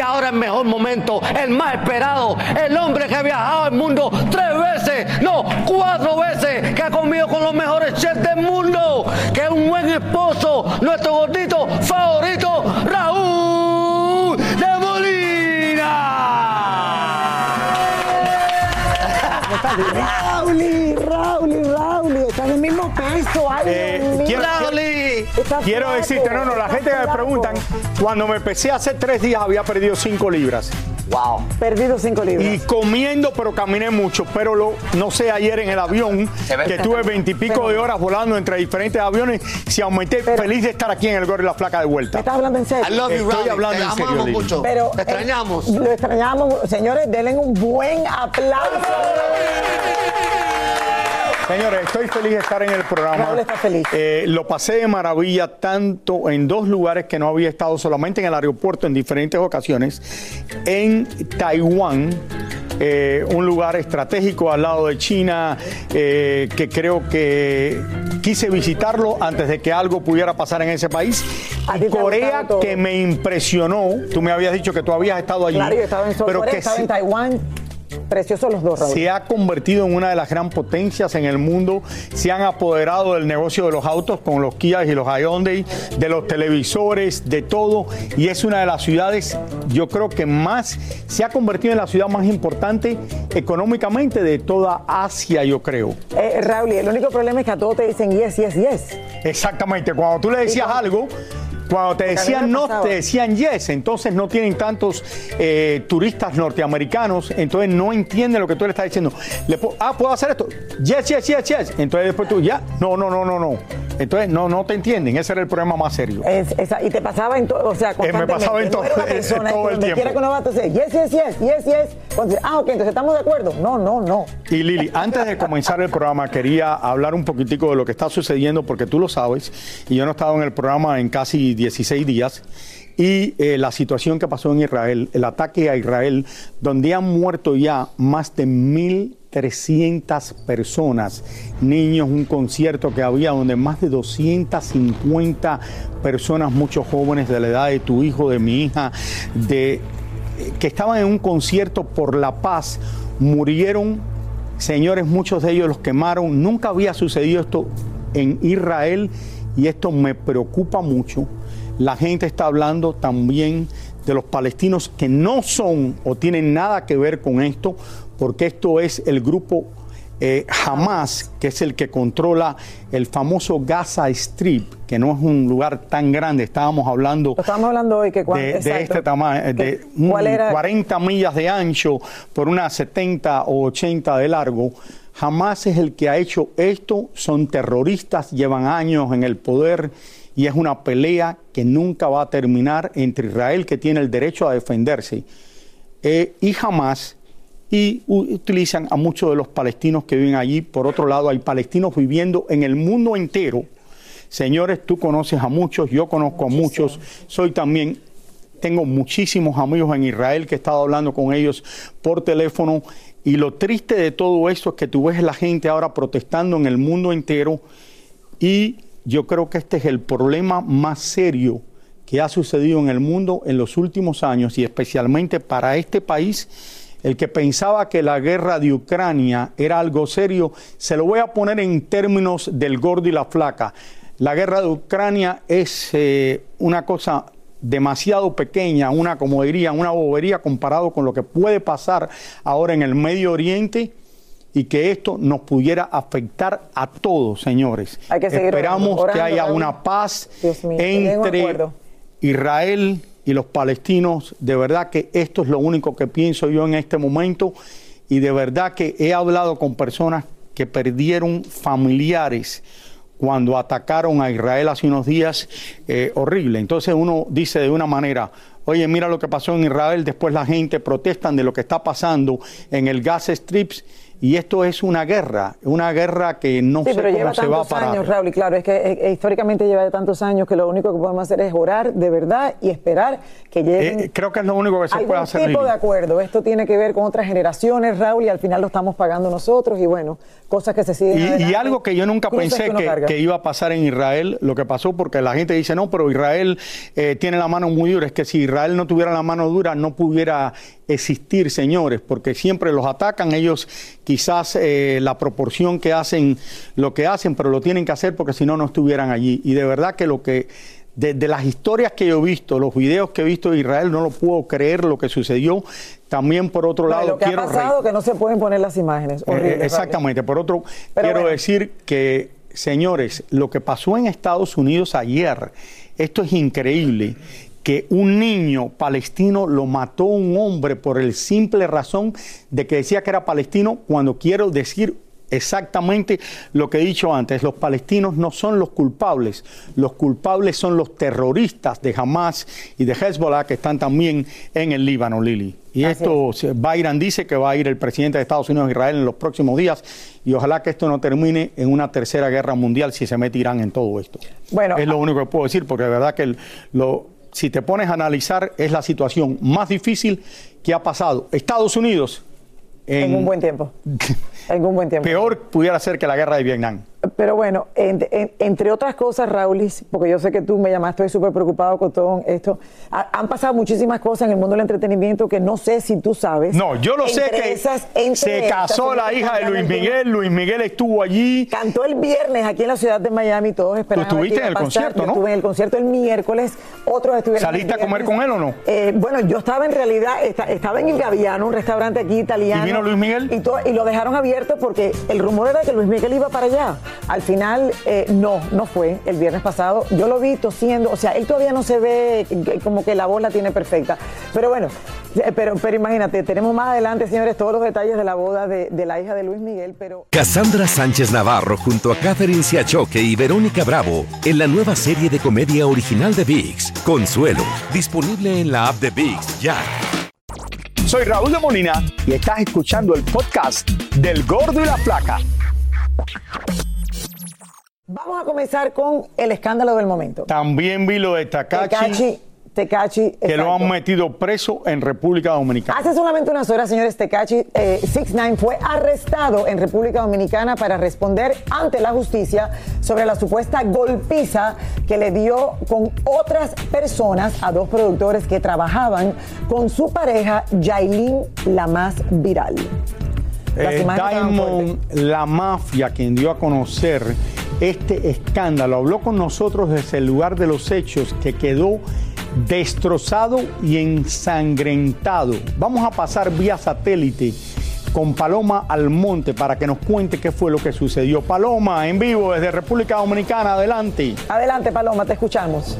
Ahora el mejor momento, el más esperado, el hombre que ha viajado al mundo tres veces, no, cuatro veces, que ha comido con los mejores chefs del mundo, que es un buen esposo, nuestro gordito quiero decirte, no, no, la gente que me preguntan, cuando me pesé hace tres días había perdido cinco libras. Wow, perdido cinco libras. Y comiendo, pero caminé mucho. Pero lo, no sé, ayer en el avión, que tuve veintipico de horas volando entre diferentes aviones, si aumenté, Pero- feliz de estar aquí en el Gorro y la Flaca de ¿Me vuelta. estás hablando en serio? I love you, Estoy hablando Te en serio, mucho. Pero, Te eh, extrañamos. lo extrañamos. Señores, denle un buen aplauso. Señores, estoy feliz de estar en el programa. Raúl está feliz. Eh, lo pasé de maravilla tanto en dos lugares que no había estado solamente en el aeropuerto en diferentes ocasiones. En Taiwán, eh, un lugar estratégico al lado de China, eh, que creo que quise visitarlo antes de que algo pudiera pasar en ese país. Y Corea, que me impresionó. Tú me habías dicho que tú habías estado allí. Claro, yo estaba en pero que estaba en Taiwán. Preciosos los dos, Raúl. se ha convertido en una de las gran potencias en el mundo. Se han apoderado del negocio de los autos con los Kia y los Hyundai, de los televisores, de todo. Y es una de las ciudades, yo creo que más, se ha convertido en la ciudad más importante económicamente de toda Asia, yo creo. Eh, Raúl, el único problema es que a todos te dicen yes, yes, yes. Exactamente, cuando tú le decías algo, cuando te decían no, te decían yes, entonces no tienen tantos eh, turistas norteamericanos, entonces no entienden lo que tú le estás diciendo. Le po- ah, ¿puedo hacer esto? Yes, yes, yes, yes. Entonces después tú, ya, no, no, no, no, no. Entonces no, no te entienden, ese era el problema más serio. Es- esa- y te pasaba en todo, o sea, Eh, me constantemente. pasaba en No todo- el tiempo. quiera que uno va, dices, yes, yes, yes, yes, yes. Cuando ah, ok, entonces estamos de acuerdo. No, no, no. Y Lili, antes de comenzar el programa, quería hablar un poquitico de lo que está sucediendo, porque tú lo sabes, y yo no he estado en el programa en casi 16 días, y eh, la situación que pasó en Israel, el ataque a Israel, donde han muerto ya más de 1.300 personas, niños, un concierto que había donde más de 250 personas, muchos jóvenes de la edad de tu hijo, de mi hija, de que estaban en un concierto por la paz, murieron, señores, muchos de ellos los quemaron. Nunca había sucedido esto en Israel y esto me preocupa mucho. La gente está hablando también de los palestinos que no son o tienen nada que ver con esto, porque esto es el grupo eh, Hamas, que es el que controla el famoso Gaza Strip, que no es un lugar tan grande, estábamos hablando, estábamos hablando hoy que de, de, este tamaño, de un 40 millas de ancho por unas 70 o 80 de largo. Hamas es el que ha hecho esto, son terroristas, llevan años en el poder y es una pelea que nunca va a terminar entre Israel, que tiene el derecho a defenderse, eh, y Hamas, y utilizan a muchos de los palestinos que viven allí. Por otro lado, hay palestinos viviendo en el mundo entero. Señores, tú conoces a muchos, yo conozco a muchos, soy también, tengo muchísimos amigos en Israel que he estado hablando con ellos por teléfono. Y lo triste de todo esto es que tú ves la gente ahora protestando en el mundo entero y yo creo que este es el problema más serio que ha sucedido en el mundo en los últimos años y especialmente para este país el que pensaba que la guerra de Ucrania era algo serio, se lo voy a poner en términos del gordo y la flaca. La guerra de Ucrania es eh, una cosa demasiado pequeña, una, como diría, una bobería comparado con lo que puede pasar ahora en el Medio Oriente y que esto nos pudiera afectar a todos, señores. Esperamos que haya una paz entre Israel y los palestinos. De verdad que esto es lo único que pienso yo en este momento y de verdad que he hablado con personas que perdieron familiares cuando atacaron a Israel hace unos días, eh, horrible. Entonces uno dice de una manera, oye, mira lo que pasó en Israel, después la gente protestan de lo que está pasando en el Gaza Strips y esto es una guerra, una guerra que no sé cómo se va a parar. años, Raúl, y claro, es que eh, eh, históricamente lleva tantos años que lo único que podemos hacer es orar de verdad y esperar que lleguen. Eh, creo que es lo único que se puede hacer. tipo de acuerdo. Esto tiene que ver con otras generaciones, Raúl, y al final lo estamos pagando nosotros y bueno, cosas que se siguen. Y, algo que yo nunca pensé que, iba a pasar en Israel, lo que pasó porque la gente dice, no, pero Israel tiene la mano muy dura. Es que si Israel no tuviera la mano dura, no pudiera existir, señores, porque siempre los atacan, ellos quizás eh, la proporción que hacen lo que hacen, pero lo tienen que hacer porque si no, no estuvieran allí. Y de verdad que lo que, de, las historias que yo he visto, los videos que he visto de Israel, no lo puedo creer lo que sucedió. También por otro lado, lo que quiero ha pasado que no se pueden poner las imágenes. Eh, exactamente. Por otro, quiero decir que, señores, lo que pasó en Estados Unidos ayer, esto es increíble que un niño palestino lo mató un hombre por el simple razón de que decía que era palestino cuando quiero decir exactamente lo que he dicho antes. Los palestinos no son los culpables. Los culpables son los terroristas de Hamas y de Hezbollah que están también en el Líbano, Lili. Y esto, Byron dice que va a ir el presidente de Estados Unidos a Israel en los próximos días y ojalá que esto no termine en una tercera guerra mundial si se mete Irán en todo esto. Bueno, es lo único que puedo decir porque de verdad que lo, si te pones a analizar, es la situación más difícil que ha pasado Estados Unidos en, un buen tiempo. en un buen tiempo. Peor pudiera ser que la guerra de Vietnam. Pero bueno, entre otras cosas, Raulis, porque yo sé que tú me llamaste, estoy súper preocupado con todo esto. han pasado muchísimas cosas en el mundo del entretenimiento que no sé si tú sabes. No, yo lo sé que se casó la hija de Luis Miguel, Luis Miguel estuvo allí. Cantó el viernes aquí en la ciudad de Miami, todos esperaban. Tú estuviste en el concierto, ¿no? estuve en el concierto el miércoles, otros estuvieron. ¿Saliste a comer con él o no? Eh, bueno, yo estaba en realidad, estaba en el Gaviano, un restaurante aquí italiano. ¿Y vino Luis Miguel? Y, y lo dejaron abierto porque el rumor era que Luis Miguel iba para allá. Al final, eh, no, no fue el viernes pasado. Yo lo vi tosiendo, o sea, él todavía no se ve como que la voz la tiene perfecta. Pero bueno, eh, pero, pero imagínate, tenemos más adelante, señores, todos los detalles de la boda de, de la hija de Luis Miguel, pero... Cassandra Sánchez Navarro junto a Catherine Siachoque y Verónica Bravo en la nueva serie de comedia original de VIX, Consuelo, disponible en la app de VIX ya. Soy Raúl de Molina y estás escuchando el podcast del Gordo y la Flaca. Vamos a comenzar con el escándalo del momento. También vi lo de Takachi. Tecachi. Que lo han metido preso en República Dominicana. Hace solamente unas horas, señores, Tecachi eh, 69 fue arrestado en República Dominicana para responder ante la justicia sobre la supuesta golpiza que le dio con otras personas a dos productores que trabajaban con su pareja, Yailin, la más viral. Eh, Diamond, la mafia, quien dio a conocer este escándalo, habló con nosotros desde el lugar de los hechos que quedó destrozado y ensangrentado. Vamos a pasar vía satélite con Paloma Almonte para que nos cuente qué fue lo que sucedió. Paloma, en vivo desde República Dominicana, adelante. Adelante, Paloma, te escuchamos.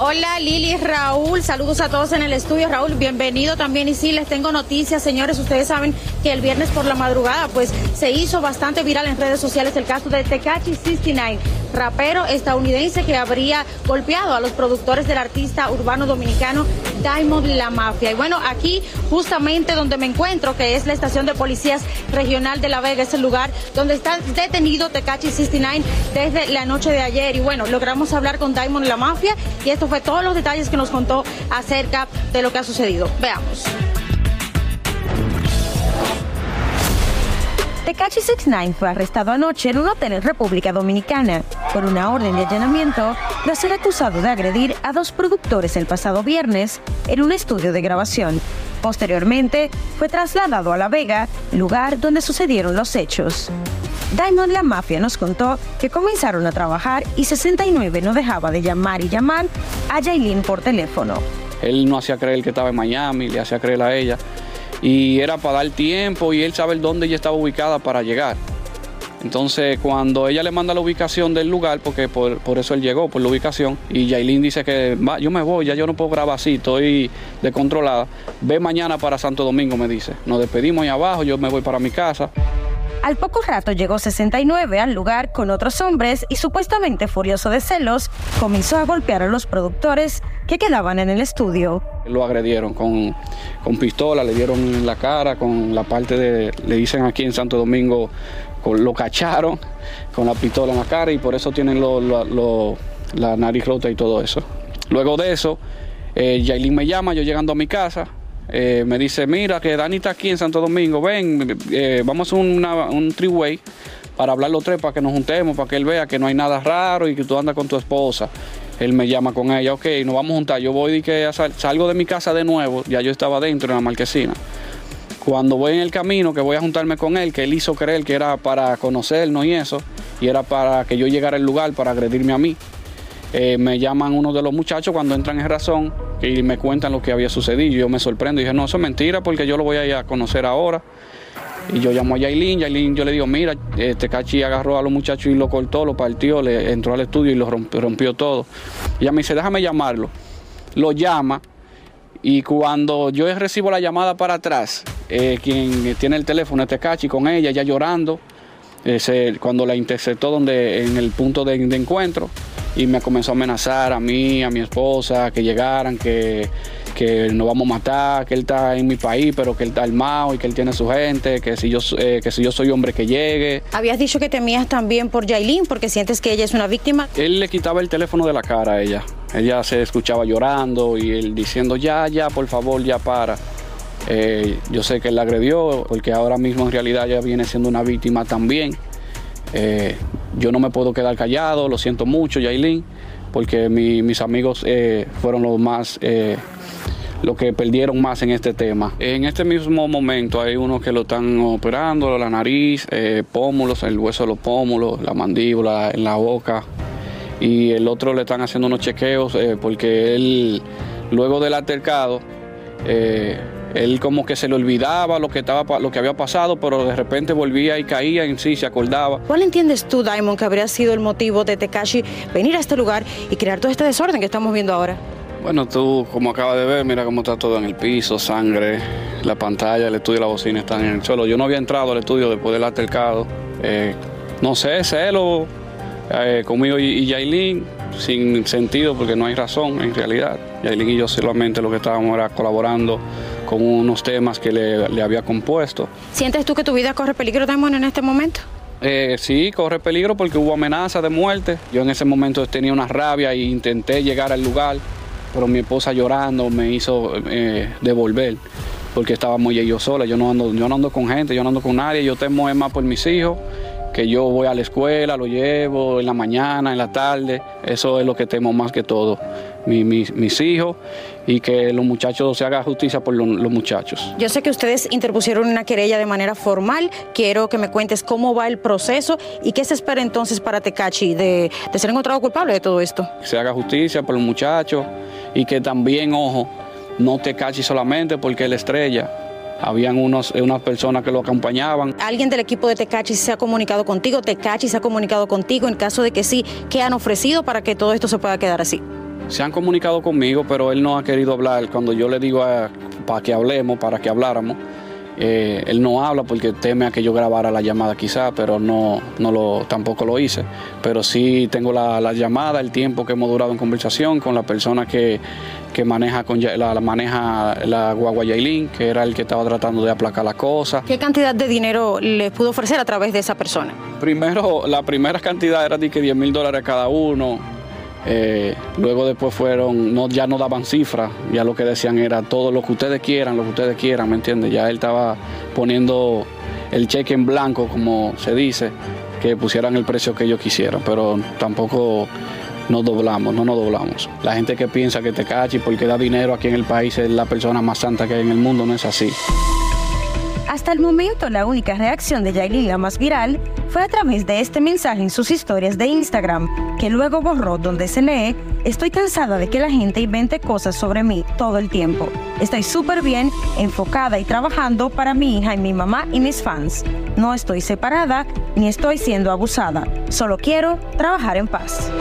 Hola Lili, Raúl, saludos a todos en el estudio. Raúl, bienvenido también. Y sí, les tengo noticias, señores. Ustedes saben que el viernes por la madrugada, pues se hizo bastante viral en redes sociales el caso de Tecachi 69, rapero estadounidense que habría golpeado a los productores del artista urbano dominicano Diamond La Mafia. Y bueno, aquí justamente donde me encuentro, que es la estación de policías regional de La Vega, es el lugar donde está detenido Tecachi 69 desde la noche de ayer. Y bueno, logramos hablar con Diamond La Mafia y esto fue todos los detalles que nos contó acerca de lo que ha sucedido. Veamos. Tecachi 69 fue arrestado anoche en un hotel en República Dominicana por una orden de allanamiento tras ser acusado de agredir a dos productores el pasado viernes en un estudio de grabación. Posteriormente, fue trasladado a La Vega, lugar donde sucedieron los hechos. Diamond La Mafia nos contó que comenzaron a trabajar y 69 no dejaba de llamar y llamar a Jailin por teléfono. Él no hacía creer que estaba en Miami, le hacía creer a ella y era para dar tiempo y él saber dónde ella estaba ubicada para llegar. Entonces, cuando ella le manda la ubicación del lugar, porque por, eso él llegó, por la ubicación, y Yailin dice que va, yo me voy, ya yo no puedo grabar así, estoy descontrolada. Ve mañana para Santo Domingo, me dice. Nos despedimos ahí abajo, yo me voy para mi casa. Al poco rato llegó 69 al lugar con otros hombres y supuestamente furioso de celos, comenzó a golpear a los productores que quedaban en el estudio. Lo agredieron con, con pistola, le dieron en la cara, con la parte de, le dicen aquí en Santo Domingo, lo cacharon con la pistola en la cara y por eso tienen la nariz rota y todo eso. Luego de eso, eh, Yailin me llama, yo llegando a mi casa, eh, me dice, mira que Dani está aquí en Santo Domingo, ven, eh, vamos a un three-way para hablar los tres, para que nos juntemos, para que él vea que no hay nada raro y que tú andas con tu esposa. Él me llama con ella, ok, nos vamos a juntar. Yo voy y que salgo de mi casa de nuevo, ya yo estaba dentro en la marquesina. Cuando voy en el camino, que voy a juntarme con él, que él hizo creer que era para conocernos y eso, y era para que yo llegara al lugar para agredirme a mí. Eh, me llaman uno de los muchachos cuando entran en razón y me cuentan lo que había sucedido. Yo me sorprendo y dije, no, eso es mentira porque yo lo voy a ir a conocer ahora. Y yo llamo a Yailin, Yailin yo le digo, mira, este cachi agarró a los muchachos y lo cortó, lo partió, le entró al estudio y lo rompió, todo. Y ella me dice, déjame llamarlo. Lo llama y cuando yo recibo la llamada para atrás, eh, quien tiene el teléfono, este cachi con ella, ya llorando, cuando la interceptó donde, en el punto de encuentro, y me comenzó a amenazar a mí, a mi esposa, que llegaran, que, que nos vamos a matar, que él está en mi país, pero que él está armado y que él tiene su gente, que si yo, eh, que si yo soy hombre que llegue. Habías dicho que temías también por Yailin porque sientes que ella es una víctima. Él le quitaba el teléfono de la cara a ella. Ella se escuchaba llorando y él diciendo, ya, ya, por favor, ya para. Eh, yo sé que él la agredió porque ahora mismo en realidad ella viene siendo una víctima también. Eh, yo no me puedo quedar callado, lo siento mucho, Yailin, porque mis amigos eh, fueron los más, eh, lo que perdieron más en este tema. En este mismo momento hay unos que lo están operando, la nariz, pómulos, el hueso de los pómulos, la mandíbula, en la boca, y el otro le están haciendo unos chequeos porque él, luego del altercado, él como que se le olvidaba lo que, estaba, lo que había pasado, pero de repente volvía y caía en sí, se acordaba. ¿Cuál entiendes tú, Diamond, que habría sido el motivo de Tekashi venir a este lugar y crear todo este desorden que estamos viendo ahora? Bueno, tú como acabas de ver, mira cómo está todo en el piso, sangre, la pantalla, el estudio y la bocina están en el suelo. Yo no había entrado al estudio después del altercado. Eh, no sé, celo eh, conmigo y, y Yailin, sin sentido porque no hay razón en realidad. Yailin y yo solamente lo que estábamos era colaborando con unos temas que le, había compuesto. ¿Sientes tú que tu vida corre peligro, Damon, en este momento? Eh, sí, corre peligro porque hubo amenaza de muerte. Yo en ese momento tenía una rabia e intenté llegar al lugar, pero mi esposa llorando me hizo eh, devolver porque estaba muy yo sola. Yo no, ando, yo no ando con gente, yo no ando con nadie. Yo temo más por mis hijos, que yo voy a la escuela, lo llevo en la mañana, en la tarde. Eso es lo que temo más que todo mis hijos y que los muchachos se haga justicia por los, muchachos. Yo sé que ustedes interpusieron una querella de manera formal. Quiero que me cuentes cómo va el proceso y qué se espera entonces para Tecachi de, de ser encontrado culpable de todo esto. Que se haga justicia por los muchachos y que también, ojo, no Tecachi solamente porque él estrella. Habían unos, unas personas que lo acompañaban. ¿Alguien del equipo de Tecachi se ha comunicado contigo? ¿Tecachi se ha comunicado contigo? En caso de que sí, ¿qué han ofrecido para que todo esto se pueda quedar así? Se han comunicado conmigo, pero él no ha querido hablar. Cuando yo le digo para que hablemos, para que habláramos, eh, él no habla porque teme a que yo grabara la llamada quizá, pero no, no lo, tampoco lo hice. Pero sí tengo la, la llamada, el tiempo que hemos durado en conversación con la persona que, que maneja, con, la, la maneja la guagua Yailin, que era el que estaba tratando de aplacar la cosa. ¿Qué cantidad de dinero le pudo ofrecer a través de esa persona? Primero, la primera cantidad era de que 10 mil dólares cada uno. Eh, luego después fueron, no, ya no daban cifras, ya lo que decían era todo lo que ustedes quieran, lo que ustedes quieran, ¿me entiendes? Ya él estaba poniendo el cheque en blanco, como se dice, que pusieran el precio que ellos quisieran, pero tampoco nos doblamos, no nos doblamos. La gente que piensa que te cachi porque da dinero aquí en el país es la persona más santa que hay en el mundo, no es así. Hasta el momento, la única reacción de Yailin, la más viral, fue a través de este mensaje en sus historias de Instagram, que luego borró donde se lee, estoy cansada de que la gente invente cosas sobre mí todo el tiempo. Estoy súper bien, enfocada y trabajando para mi hija y mi mamá y mis fans. No estoy separada ni estoy siendo abusada. Solo quiero trabajar en paz.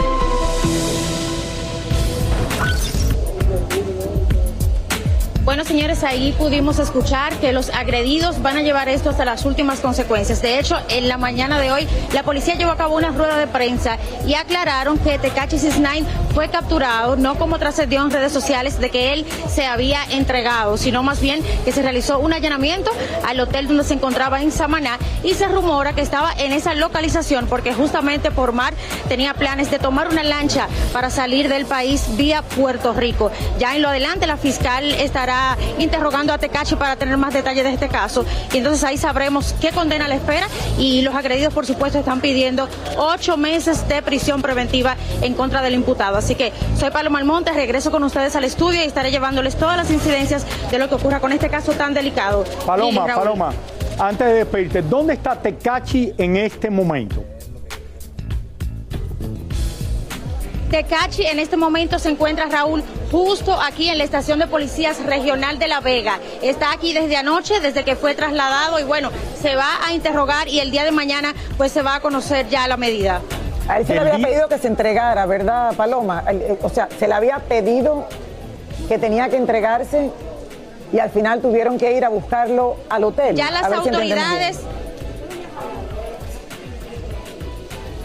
Bueno, señores, ahí pudimos escuchar que los agredidos van a llevar esto hasta las últimas consecuencias. De hecho, en la mañana de hoy, la policía llevó a cabo una rueda de prensa y aclararon que Tecachi 69 fue capturado, no como trascendió en redes sociales de que él se había entregado, sino más bien que se realizó un allanamiento al hotel donde se encontraba en Samaná y se rumora que estaba en esa localización porque justamente por mar tenía planes de tomar una lancha para salir del país vía Puerto Rico. Ya en lo adelante, la fiscal estará interrogando a Tecachi para tener más detalles de este caso. Y entonces ahí sabremos qué condena le espera. Y los agredidos, por supuesto, están pidiendo ocho meses de prisión preventiva en contra del imputado. Así que soy Paloma Almonte, regreso con ustedes al estudio y estaré llevándoles todas las incidencias de lo que ocurra con este caso tan delicado. Paloma, Paloma, antes de despedirte, ¿dónde está Tecachi en este momento? Tecachi en este momento se encuentra Raúl justo aquí en la estación de policías regional de La Vega. Está aquí desde anoche, desde que fue trasladado y bueno, se va a interrogar y el día de mañana pues se va a conocer ya la medida. A él se le había pedido que se entregara, ¿verdad, Paloma? O sea, se le había pedido que tenía que entregarse y al final tuvieron que ir a buscarlo al hotel. Ya las autoridades...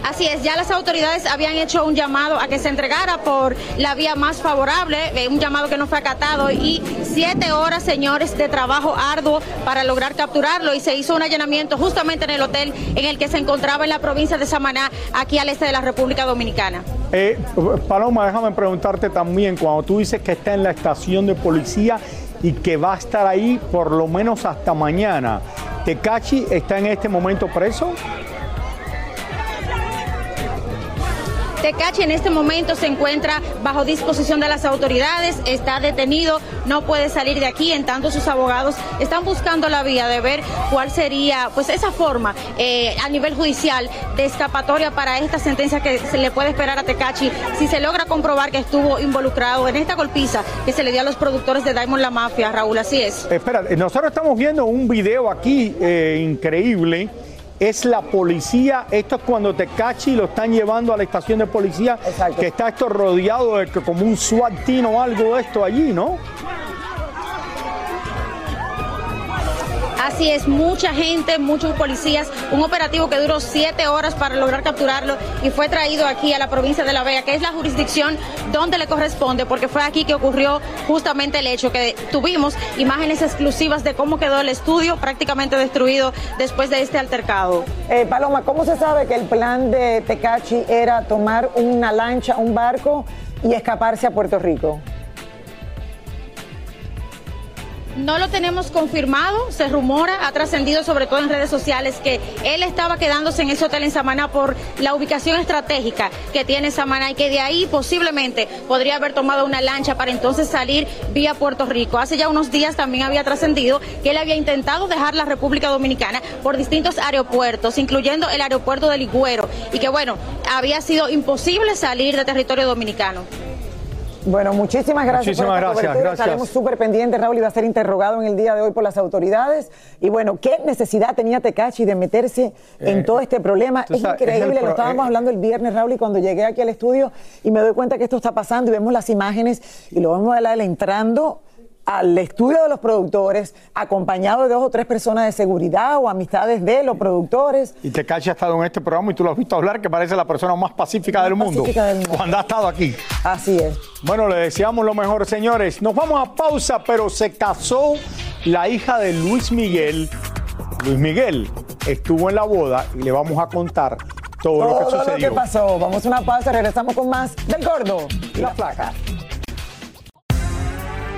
Así es, ya las autoridades habían hecho un llamado a que se entregara por la vía más favorable, eh, un llamado que no fue acatado y siete horas, señores, de trabajo arduo para lograr capturarlo y se hizo un allanamiento justamente en el hotel en el que se encontraba en la provincia de Samaná, aquí al este de la República Dominicana. Eh, Paloma, déjame preguntarte también, cuando tú dices que está en la estación de policía y que va a estar ahí por lo menos hasta mañana, ¿Tecachi está en este momento preso? Tecachi en este momento se encuentra bajo disposición de las autoridades, está detenido, no puede salir de aquí, en tanto sus abogados están buscando la vía de ver cuál sería pues esa forma eh, a nivel judicial de escapatoria para esta sentencia que se le puede esperar a Tecachi si se logra comprobar que estuvo involucrado en esta golpiza que se le dio a los productores de Diamond La Mafia, Raúl, así es. Espera, nosotros estamos viendo un video aquí eh, increíble es la policía. Esto es cuando te cachi y lo están llevando a la estación de policía, que está esto rodeado de como un SWAT o algo de esto allí, ¿no? Así es, mucha gente, muchos policías, un operativo que duró siete horas para lograr capturarlo y fue traído aquí a la provincia de La Vega, que es la jurisdicción donde le corresponde, porque fue aquí que ocurrió justamente el hecho, que tuvimos imágenes exclusivas de cómo quedó el estudio prácticamente destruido después de este altercado. Eh, Paloma, ¿cómo se sabe que el plan de Tecachi era tomar una lancha, un barco y escaparse a Puerto Rico? No lo tenemos confirmado, se rumora, ha trascendido sobre todo en redes sociales que él estaba quedándose en ese hotel en Samaná por la ubicación estratégica que tiene Samaná y que de ahí posiblemente podría haber tomado una lancha para entonces salir vía Puerto Rico. Hace ya unos días también había trascendido que él había intentado dejar la República Dominicana por distintos aeropuertos, incluyendo el aeropuerto de Ligüero, y que bueno, había sido imposible salir de territorio dominicano. Bueno, muchísimas gracias Muchísimas por gracias, cobertura. gracias. Estaremos súper pendientes. Raúl iba a ser interrogado en el día de hoy por las autoridades. Y bueno, ¿qué necesidad tenía Tecachi de meterse en Eh, todo este problema? Es sabes, increíble, lo estábamos eh, hablando el viernes, Raúl, y cuando llegué aquí al estudio y me doy cuenta que esto está pasando y vemos las imágenes y lo vemos a él entrando al estudio de los productores, acompañado de dos o tres personas de seguridad o amistades de los productores. Y Tecachi ha estado en este programa y tú lo has visto hablar, que parece la persona más pacífica, del, mundo, pacífica del mundo. Cuando ha estado aquí. Así es. Bueno, le deseamos lo mejor, señores. Nos vamos a pausa, pero se casó la hija de Luis Miguel. Luis Miguel estuvo en la boda y le vamos a contar todo, lo que Todo lo sucedió. que pasó. Vamos a una pausa, regresamos con más del gordo y la flaca.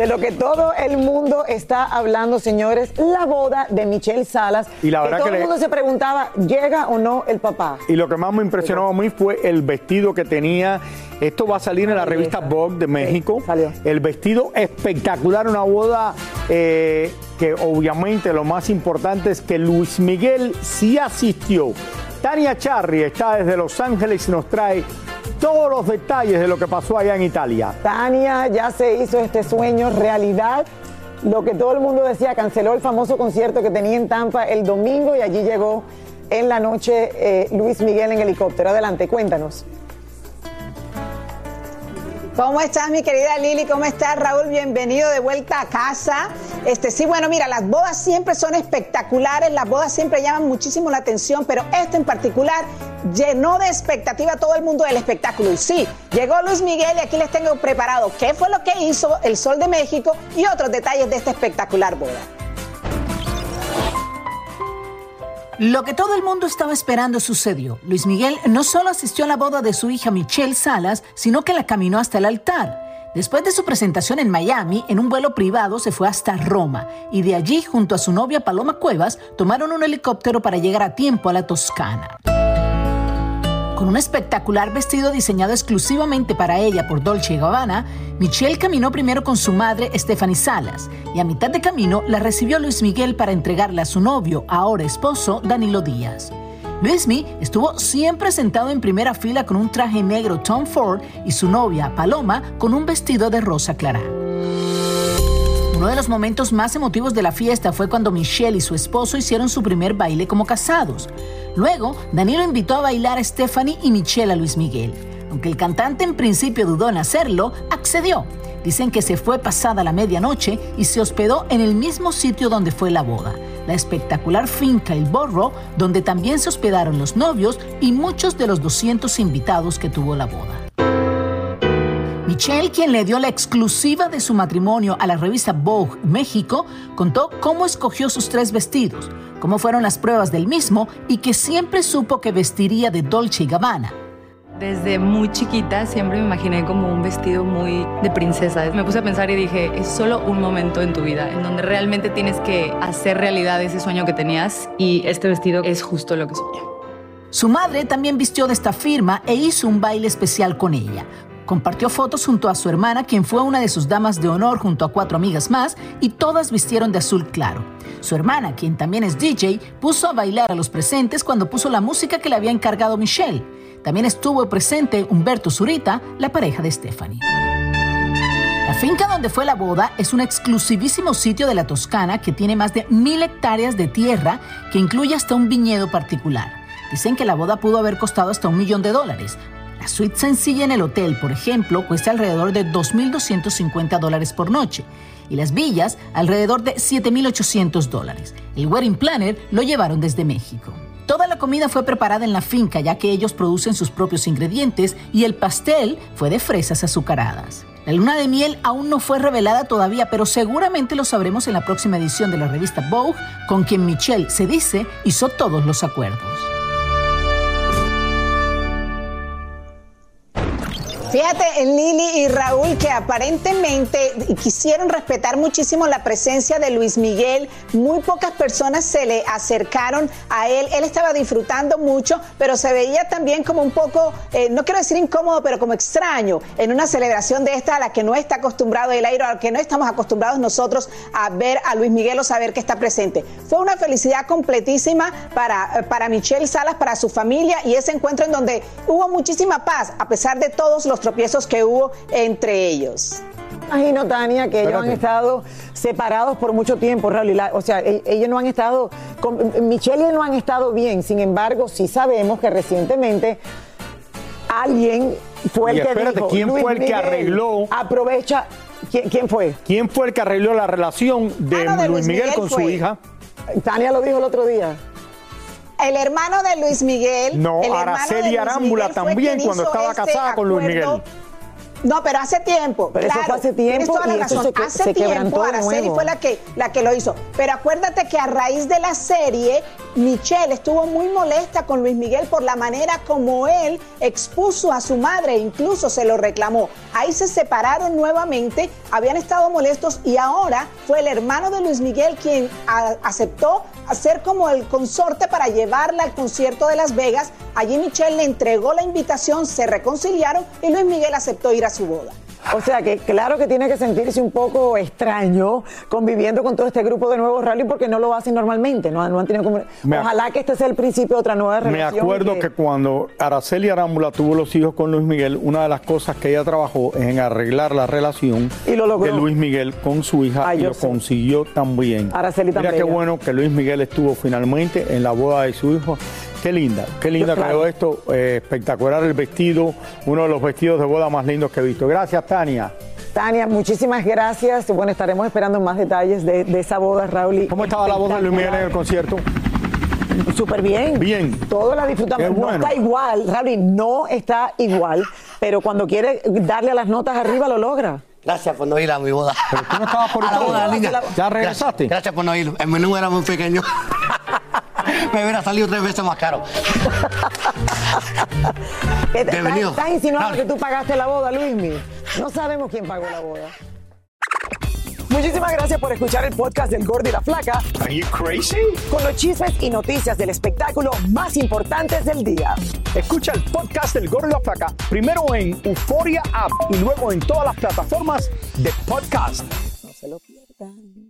De lo que todo el mundo está hablando, señores, la boda de Michelle Salas. Y la verdad todo que el le- mundo se preguntaba, ¿llega o no el papá? Y lo que más me impresionó a mí fue el vestido que tenía. Esto va a salir en la revista Vogue de México. El vestido espectacular, una boda eh, que obviamente lo más importante es que Luis Miguel sí asistió. Tania Charri está desde Los Ángeles y nos trae todos los detalles de lo que pasó allá en Italia. Tania ya se hizo este sueño realidad. Lo que todo el mundo decía, canceló el famoso concierto que tenía en Tampa el domingo y allí llegó en la noche eh, Luis Miguel en helicóptero. Adelante, cuéntanos. ¿Cómo estás, mi querida Lili? ¿Cómo estás, Raúl? Bienvenido de vuelta a casa. Este, sí, bueno, mira, las bodas siempre son espectaculares, las bodas siempre llaman muchísimo la atención, pero esta en particular llenó de expectativa a todo el mundo del espectáculo. Y sí, llegó Luis Miguel y aquí les tengo preparado qué fue lo que hizo el Sol de México y otros detalles de esta espectacular boda. Lo que todo el mundo estaba esperando sucedió. Luis Miguel no solo asistió a la boda de su hija Michelle Salas, sino que la caminó hasta el altar. Después de su presentación en Miami, en un vuelo privado se fue hasta Roma y de allí, junto a su novia Paloma Cuevas, tomaron un helicóptero para llegar a tiempo a la Toscana. Con un espectacular vestido diseñado exclusivamente para ella por Dolce Gabbana, Michelle caminó primero con su madre Stephanie Salas y a mitad de camino la recibió Luis Miguel para entregarle a su novio, ahora esposo, Danilo Díaz. Luismi estuvo siempre sentado en primera fila con un traje negro Tom Ford y su novia, Paloma, con un vestido de rosa clara. Uno de los momentos más emotivos de la fiesta fue cuando Michelle y su esposo hicieron su primer baile como casados. Luego, Danilo invitó a bailar a Stephanie y Michelle a Luis Miguel. Aunque el cantante en principio dudó en hacerlo, accedió. Dicen que se fue pasada la medianoche y se hospedó en el mismo sitio donde fue la boda, la espectacular finca El Borro, donde también se hospedaron los novios y muchos de los 200 invitados que tuvo la boda. Michelle, quien le dio la exclusiva de su matrimonio a la revista Vogue México, contó cómo escogió sus tres vestidos, cómo fueron las pruebas del mismo y que siempre supo que vestiría de Dolce y Gabbana. Desde muy chiquita siempre me imaginé como un vestido muy de princesa. Me puse a pensar y dije, es solo un momento en tu vida en donde realmente tienes que hacer realidad ese sueño que tenías y este vestido es justo lo que soñé. Su madre también vistió de esta firma e hizo un baile especial con ella. Compartió fotos junto a su hermana, quien fue una de sus damas de honor junto a cuatro amigas más, y todas vistieron de azul claro. Su hermana, quien también es DJ, puso a bailar a los presentes cuando puso la música que le había encargado Michelle. También estuvo presente Humberto Zurita, la pareja de Stephanie. La finca donde fue la boda es un exclusivísimo sitio de la Toscana que tiene más de mil hectáreas de tierra que incluye hasta un viñedo particular. Dicen que la boda pudo haber costado hasta un millón de dólares. La suite sencilla en el hotel, por ejemplo, cuesta alrededor de 2.250 dólares por noche y las villas alrededor de 7.800 dólares. El wedding planner lo llevaron desde México. Toda la comida fue preparada en la finca ya que ellos producen sus propios ingredientes y el pastel fue de fresas azucaradas. La luna de miel aún no fue revelada todavía, pero seguramente lo sabremos en la próxima edición de la revista Vogue, con quien Michelle se dice hizo todos los acuerdos. Fíjate, Lili y Raúl, que aparentemente quisieron respetar muchísimo la presencia de Luis Miguel. Muy pocas personas se le acercaron a él. Él estaba disfrutando mucho, pero se veía también como un poco, eh, no quiero decir incómodo, pero como extraño en una celebración de esta a la que no está acostumbrado el aire, a la que no estamos acostumbrados nosotros a ver a Luis Miguel o saber que está presente. Fue una felicidad completísima para, para Michelle Salas, para su familia y ese encuentro en donde hubo muchísima paz, a pesar de todos los tropiezos que hubo entre ellos. Imagino, Tania, que ellos han estado separados por mucho tiempo, Raúl. O sea, e, ellos no han estado, con, Michelle y no han estado bien. Sin embargo, sí sabemos que recientemente alguien fue el que dijo, ¿quién fue el que arregló? Aprovecha. ¿Quién, fue? ¿Quién fue el que arregló la relación de, ah, Luis, Miguel, con su hija? Tania lo dijo el otro día. El hermano de Luis Miguel. No, Araceli Arámbula también cuando estaba este casada con Luis Miguel. No, pero hace tiempo. Pero claro, eso fue hace tiempo. Toda la razón. hace tiempo Araceli fue la que, la que lo hizo. Pero acuérdate que a raíz de la serie, Michelle estuvo muy molesta con Luis Miguel por la manera como él expuso a su madre, incluso se lo reclamó. Ahí se separaron nuevamente, habían estado molestos y ahora fue el hermano de Luis Miguel quien aceptó hacer como el consorte para llevarla al concierto de Las Vegas. Allí Michelle le entregó la invitación, se reconciliaron y Luis Miguel aceptó ir a su boda. O sea que claro que tiene que sentirse un poco extraño conviviendo con todo este grupo de nuevos rally porque no lo hacen normalmente, no, no han tenido como... Ojalá que este sea el principio de otra nueva relación. Me acuerdo que... cuando Araceli Arámbula tuvo los hijos con Luis Miguel, una de las cosas que ella trabajó es en arreglar la relación de Luis Miguel con su hija y lo consiguió también. Araceli también. Mira qué bueno que Luis Miguel estuvo finalmente en la boda de su hijo Qué linda, qué linda creo esto. Eh, espectacular el vestido, uno de los vestidos de boda más lindos que he visto. Gracias, Tania. Tania, muchísimas gracias. Bueno, estaremos esperando más detalles de, esa boda, Raúl. ¿Cómo estaba la boda de Luis Miguel en el concierto? Súper bien. Bien. Todo la disfrutamos. No está igual, Raúl, no está igual, pero cuando quiere darle a las notas arriba lo logra. Gracias por no ir a mi boda. Pero tú no estabas por ir a la boda, niña. ¿Ya regresaste? Gracias, por no ir. El menú era muy pequeño. Me hubiera salido tres veces más caro. Bienvenido. ¿Estás insinuando que tú pagaste la boda, Luismi? No sabemos quién pagó la boda. Muchísimas gracias por escuchar el podcast del Gordo y la Flaca. Are you crazy? Con los chismes y noticias del espectáculo más importantes del día. Escucha el podcast del Gordo y la Flaca primero en Euforia App y luego en todas las plataformas de podcast. No se lo pierdan